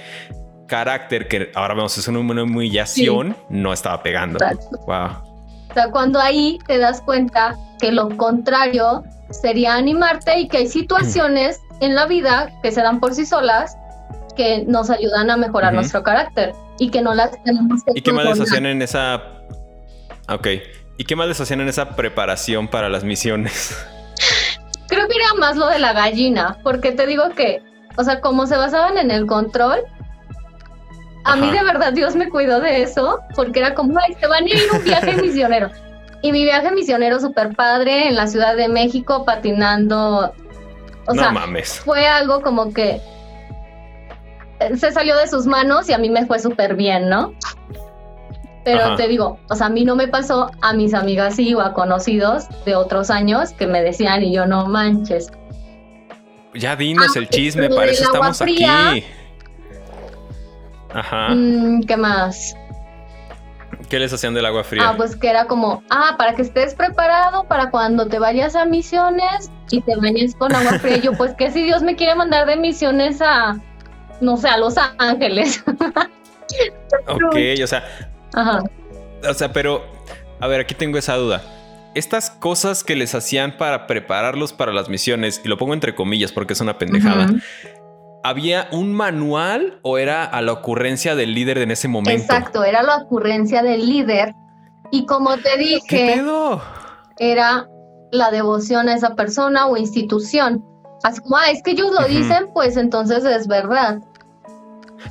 carácter, que ahora vemos es una humillación, no estaba pegando. Wow. O sea, cuando ahí te das cuenta que lo contrario sería animarte y que hay situaciones en la vida que se dan por sí solas que nos ayudan a mejorar nuestro carácter y que no las tenemos que ¿Y qué más les hacían en esa Ok. ¿Y qué más les hacían en esa preparación para las misiones? Creo que era más lo de la gallina, porque te digo que, o sea, como se basaban en el control, a mí de verdad Dios me cuidó de eso, porque era como, ay, se van a ir un viaje misionero. Y mi viaje misionero súper padre en la Ciudad de México, patinando. O no sea, mames. fue algo como que se salió de sus manos y a mí me fue súper bien, ¿no? Pero te digo, o sea, a mí no me pasó, a mis amigas sí o a conocidos de otros años que me decían y yo no manches. Ya dinos ah, el chisme, para eso estamos aquí. Ajá. Mm, ¿Qué más? ¿Qué les hacían del agua fría? Ah, pues que era como, ah, para que estés preparado para cuando te vayas a misiones y te bañes con agua fría. yo, pues que si Dios me quiere mandar de misiones a, no sé, a Los Ángeles. ok, o sea, Ajá. O sea, pero, a ver, aquí tengo esa duda. Estas cosas que les hacían para prepararlos para las misiones, y lo pongo entre comillas porque es una pendejada, ¿había un manual o era a la ocurrencia del líder en ese momento? Exacto, era la ocurrencia del líder. Y como te dije, era la devoción a esa persona o institución. Así como, ah, es que ellos lo dicen, pues entonces es verdad.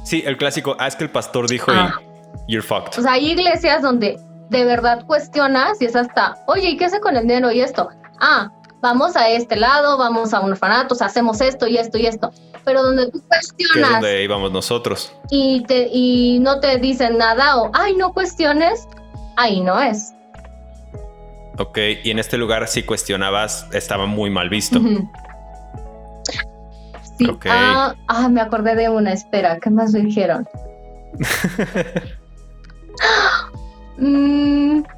Sí, el clásico, ah, es que el pastor dijo ah you're fucked. O sea, hay iglesias donde de verdad cuestionas y es hasta, oye, ¿y qué hace con el dinero y esto? Ah, vamos a este lado, vamos a un orfanato, hacemos esto y esto y esto. Pero donde tú cuestionas. es donde íbamos nosotros. Y, te, y no te dicen nada o, ay, no cuestiones, ahí no es. Ok, y en este lugar si cuestionabas estaba muy mal visto. Sí. Ah, ah, me acordé de una, espera, ¿qué más me dijeron?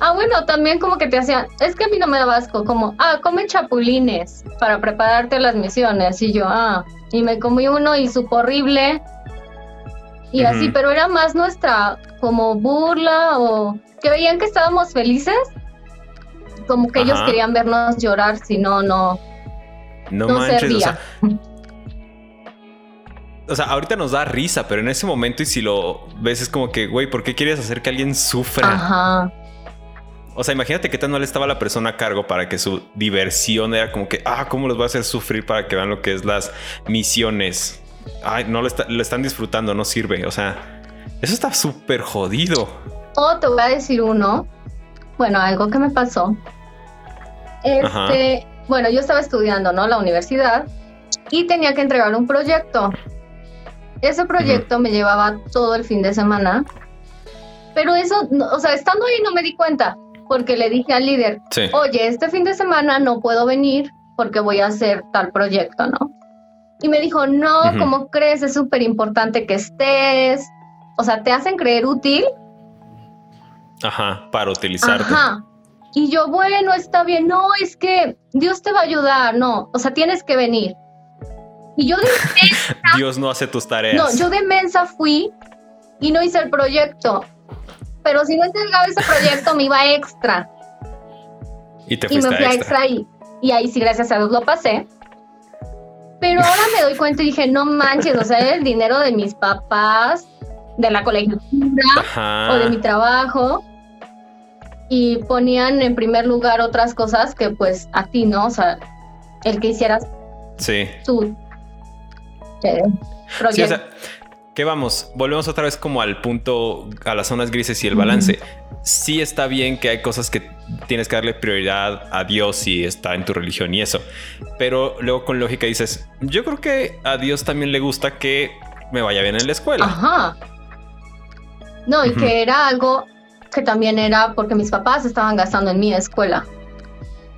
Ah, bueno, también como que te hacían, es que a mí no me da asco, como, ah, come chapulines para prepararte las misiones. Y yo, ah, y me comí uno y supo horrible. Y así, pero era más nuestra como burla o que veían que estábamos felices. Como que ellos querían vernos llorar, si no, no. No, manches, o sea, o sea, ahorita nos da risa, pero en ese momento y si lo ves es como que, güey, ¿por qué quieres hacer que alguien sufra? Ajá. O sea, imagínate qué tan mal estaba la persona a cargo para que su diversión era como que, ah, ¿cómo los voy a hacer sufrir para que vean lo que es las misiones? Ay, no lo, están disfrutando, no sirve. O sea, eso está súper jodido. O te voy a decir uno. Bueno, algo que me pasó. Este, bueno, yo estaba estudiando, ¿no? La universidad y tenía que entregar un proyecto. Ese proyecto me llevaba todo el fin de semana. Pero eso, o sea, estando ahí no me di cuenta porque le dije al líder, oye, este fin de semana no puedo venir porque voy a hacer tal proyecto, ¿no? Y me dijo, no, ¿cómo crees? Es súper importante que estés. O sea, te hacen creer útil. Ajá, para utilizarte. Ajá. Y yo, bueno, está bien. No, es que Dios te va a ayudar. No, o sea, tienes que venir. Y yo de mensa, Dios no hace tus tareas. No, yo de mensa fui y no hice el proyecto pero si no entregaba ese proyecto me iba extra. Y te y me fui a extra, y, y, ahí sí, gracias a Dios lo pasé. Pero ahora me doy cuenta y dije, no manches, o sea, el dinero de mis papás, de la colegiatura o de mi trabajo. Y ponían en primer lugar otras cosas que pues a ti, ¿no? O sea, el que hicieras sí. tu eh, proyecto que vamos, volvemos otra vez como al punto, a las zonas grises y el balance. Sí está bien que hay cosas que tienes que darle prioridad a Dios si está en tu religión y eso. Pero luego con lógica dices, yo creo que a Dios también le gusta que me vaya bien en la escuela. Ajá. No, y que era algo que también era porque mis papás estaban gastando en mi escuela.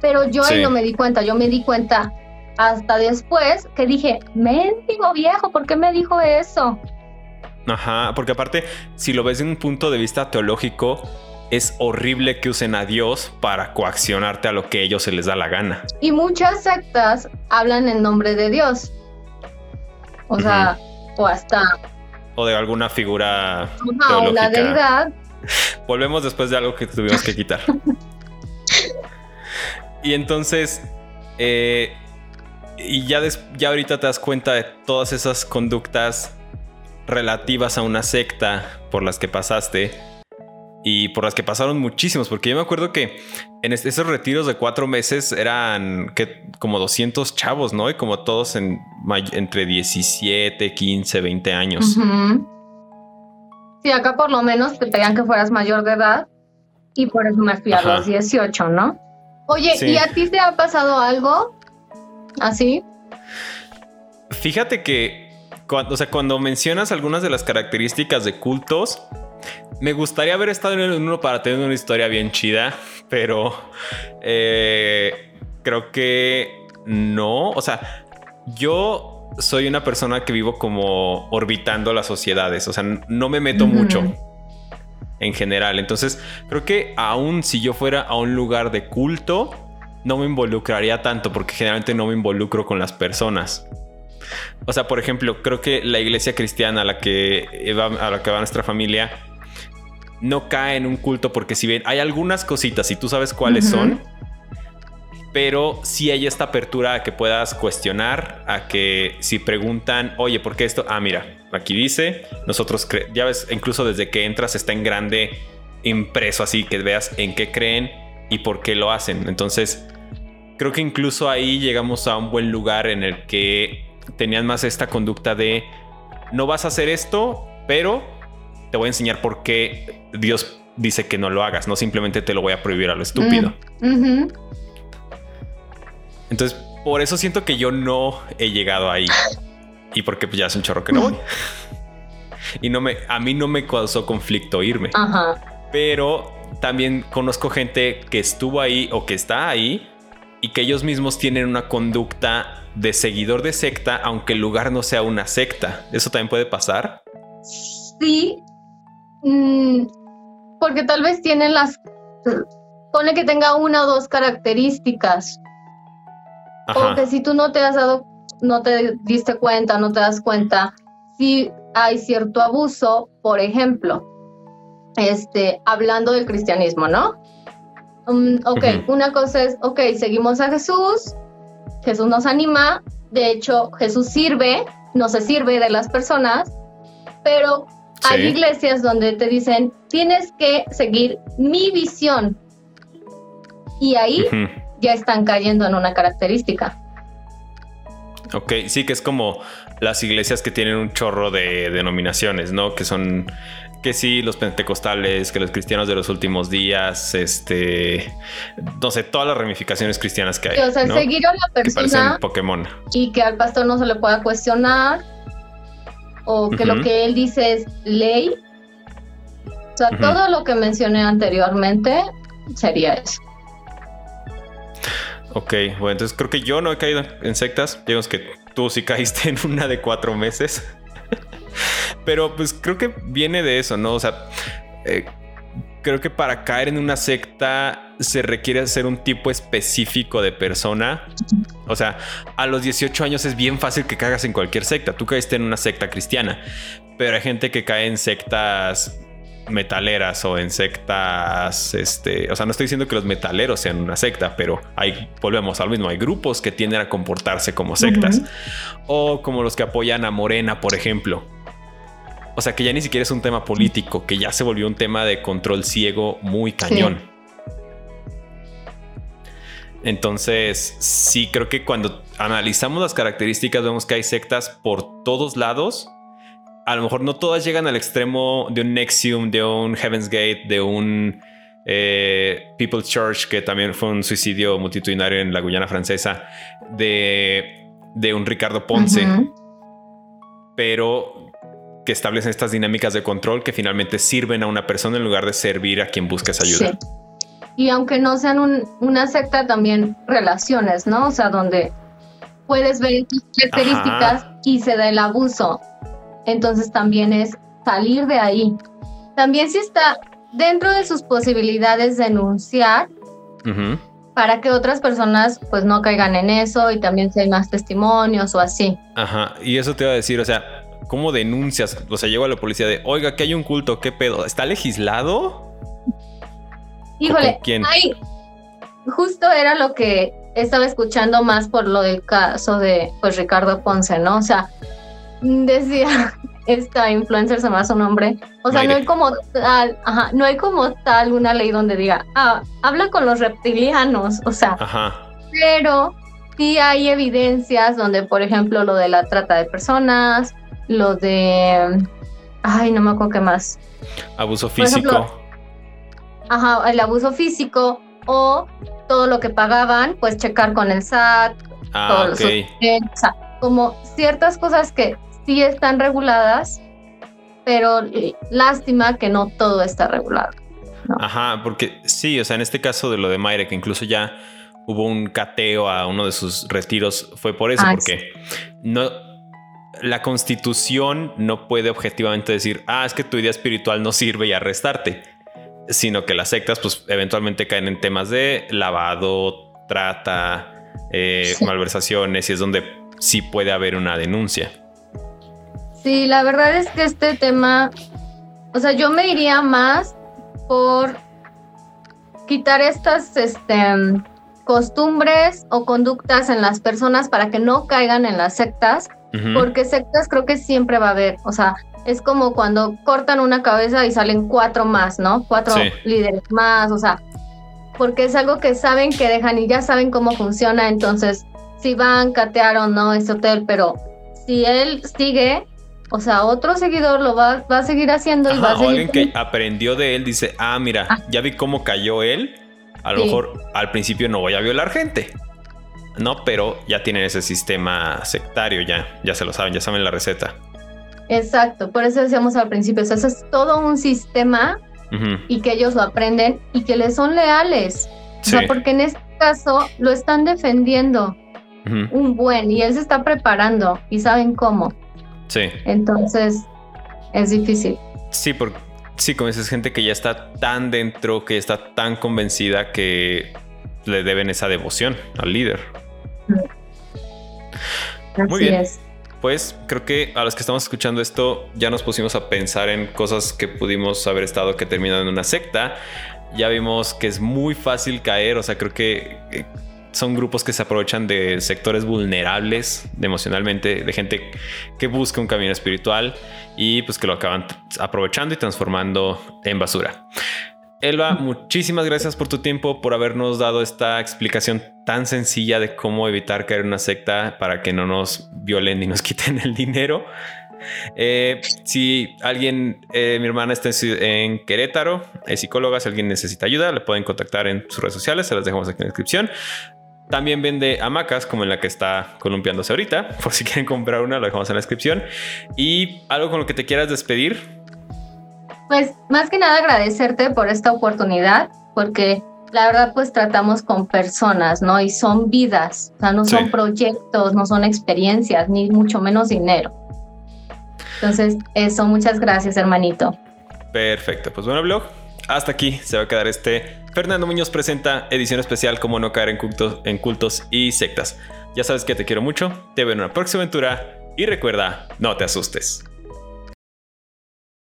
Pero yo ahí no me di cuenta, yo me di cuenta hasta después que dije, mendigo viejo, ¿por qué me dijo eso? Ajá, porque aparte, si lo ves de un punto de vista teológico, es horrible que usen a Dios para coaccionarte a lo que ellos se les da la gana. Y muchas sectas hablan en nombre de Dios. O sea, o hasta... O de alguna figura... Ajá, o la deidad. Volvemos después de algo que tuvimos que quitar. y entonces... Eh, y ya, ya ahorita te das cuenta de todas esas conductas relativas a una secta por las que pasaste y por las que pasaron muchísimos, porque yo me acuerdo que en esos retiros de cuatro meses eran que como 200 chavos, ¿no? Y como todos en, entre 17, 15, 20 años. Sí, acá por lo menos te pedían que fueras mayor de edad y por eso me fui a los 18, ¿no? Oye, ¿y a ti te ha pasado algo así? Fíjate que cuando, o sea, cuando mencionas algunas de las características de cultos, me gustaría haber estado en uno para tener una historia bien chida, pero eh, creo que no. O sea, yo soy una persona que vivo como orbitando las sociedades, o sea, no me meto mucho en general. Entonces, creo que aún si yo fuera a un lugar de culto, no me involucraría tanto porque generalmente no me involucro con las personas. O sea, por ejemplo, creo que la iglesia cristiana a la que va, a la que va nuestra familia no cae en un culto porque si bien hay algunas cositas y tú sabes cuáles son, pero sí hay esta apertura a que puedas cuestionar, a que si preguntan, oye, ¿por qué esto? Ah, mira, aquí dice, nosotros, ya ves, incluso desde que entras está en grande impreso así, que veas en qué creen y por qué lo hacen. Entonces, creo que incluso ahí llegamos a un buen lugar en el que tenían más esta conducta de no vas a hacer esto, pero te voy a enseñar por qué Dios dice que no lo hagas, no simplemente te lo voy a prohibir a lo estúpido. Mm, Entonces, por eso siento que yo no he llegado ahí. Y porque ya es un chorro que no voy. y no me, a mí no me causó conflicto irme. Pero también conozco gente que estuvo ahí o que está ahí y que ellos mismos tienen una conducta de seguidor de secta, aunque el lugar no sea una secta. ¿Eso también puede pasar? Sí, mm, porque tal vez tienen las pone que tenga una o dos características. Ajá. O que si tú no te has dado, no te diste cuenta, no te das cuenta, si hay cierto abuso, por ejemplo, este, hablando del cristianismo, ¿no? Um, ok, una cosa es, ok, seguimos a Jesús, Jesús nos anima, de hecho Jesús sirve, no se sirve de las personas, pero hay iglesias donde te dicen, tienes que seguir mi visión. Y ahí ya están cayendo en una característica. Ok, sí que es como las iglesias que tienen un chorro de denominaciones, ¿no? Que son que sí, los pentecostales, que los cristianos de los últimos días, este, no sé, todas las ramificaciones cristianas que hay. o sea, seguir a la persona que Pokémon. y que al pastor no se le pueda cuestionar o que lo que él dice es ley. O sea, todo lo que mencioné anteriormente sería eso. Ok, bueno, entonces creo que yo no he caído en sectas. Digamos que tú sí caíste en una de cuatro meses. Pero pues creo que viene de eso, ¿no? O sea, eh, creo que para caer en una secta se requiere ser un tipo específico de persona. O sea, a los 18 años es bien fácil que caigas en cualquier secta. Tú caíste en una secta cristiana, pero hay gente que cae en sectas metaleras o en sectas, este, o sea, no estoy diciendo que los metaleros sean una secta, pero hay, volvemos al mismo, hay grupos que tienden a comportarse como sectas o como los que apoyan a Morena, por ejemplo. O sea, que ya ni siquiera es un tema político, que ya se volvió un tema de control ciego muy cañón. Entonces, sí, creo que cuando analizamos las características vemos que hay sectas por todos lados. A lo mejor no todas llegan al extremo de un Nexium, de un Heaven's Gate, de un eh, People's Church, que también fue un suicidio multitudinario en la Guyana francesa, de, un Ricardo Ponce. Pero que establecen estas dinámicas de control que finalmente sirven a una persona en lugar de servir a quien busques ayuda. Y aunque no sean una secta, también relaciones, ¿no? O sea, donde puedes ver tus características y se da el abuso. Entonces también es salir de ahí. También si está dentro de sus posibilidades denunciar para que otras personas pues no caigan en eso y también si hay más testimonios o así. Ajá, y eso te iba a decir, o sea, ¿Cómo denuncias? O sea, llego a la policía de, oiga, que hay un culto, ¿qué pedo? ¿Está legislado? Híjole, ¿quién? justo era lo que estaba escuchando más por lo del caso de pues Ricardo Ponce, ¿no? O sea, decía esta influencer se me hace su nombre. O sea, no hay como tal, ajá, no hay como tal una ley donde diga, ah, habla con los reptilianos, o sea, ajá. pero sí hay evidencias donde, por ejemplo, lo de la trata de personas, lo de. Ay, no me acuerdo qué más. Abuso físico. ajá, el abuso físico o todo lo que pagaban, pues checar con el SAT. Ah, o sea, como ciertas cosas que sí están reguladas, pero lástima que no todo está regulado. Ajá, porque sí, o sea, en este caso de lo de Mayre, que incluso ya hubo un cateo a uno de sus retiros, fue por eso, ah, porque no, la constitución no puede objetivamente decir, ah, es que tu idea espiritual no sirve y arrestarte, sino que las sectas pues eventualmente caen en temas de lavado, trata, eh, malversaciones y es donde sí puede haber una denuncia. Sí, la verdad es que este tema, o sea, yo me iría más por quitar estas este, costumbres o conductas en las personas para que no caigan en las sectas porque sectas creo que siempre va a haber, o sea, es como cuando cortan una cabeza y salen cuatro más, ¿no? Cuatro líderes más, o sea, porque es algo que saben que dejan y ya saben cómo funciona, entonces si van, catear o no ese hotel, pero si él sigue, o sea, otro seguidor lo va, va a seguir haciendo y va a seguir. Alguien que aprendió de él dice, ah, mira, ah. ya vi cómo cayó él, a lo mejor al principio no voy a violar gente. ¿No? Pero ya tienen ese sistema sectario, ya, ya se lo saben, ya saben la receta. Exacto, por eso decíamos al principio, eso es todo un sistema y que ellos lo aprenden y que les son leales. O sea, porque en este caso lo están defendiendo un buen y él se está preparando y saben cómo. Sí. Entonces es difícil. Sí, porque Sí, como dices, gente que ya está tan dentro, que está tan convencida que le deben esa devoción al líder. Muy bien. Pues creo que a los que estamos escuchando esto ya nos pusimos a pensar en cosas que pudimos haber estado que terminan en una secta. Ya vimos que es muy fácil caer, o sea, creo que eh, son grupos que se aprovechan de sectores vulnerables emocionalmente, de gente que busca un camino espiritual y pues que lo acaban aprovechando y transformando en basura. Elba, muchísimas gracias por tu tiempo, por habernos dado esta explicación tan sencilla de cómo evitar caer en una secta para que no nos violen y nos quiten el dinero. Eh, si alguien, eh, mi hermana está en Querétaro, es psicóloga, si alguien necesita ayuda, le pueden contactar en sus redes sociales, se las dejamos aquí en la descripción. También vende hamacas como en la que está columpiándose ahorita. Por si quieren comprar una, lo dejamos en la descripción. Y algo con lo que te quieras despedir. Pues más que nada agradecerte por esta oportunidad, porque la verdad pues tratamos con personas, ¿no? Y son vidas, o sea, no son proyectos, no son experiencias, ni mucho menos dinero. Entonces, eso, muchas gracias, hermanito. Perfecto, pues bueno, blog, hasta aquí se va a quedar este Fernando Muñoz presenta edición especial como no caer en cultos, en cultos y sectas. Ya sabes que te quiero mucho, te veo en una próxima aventura y recuerda, no te asustes.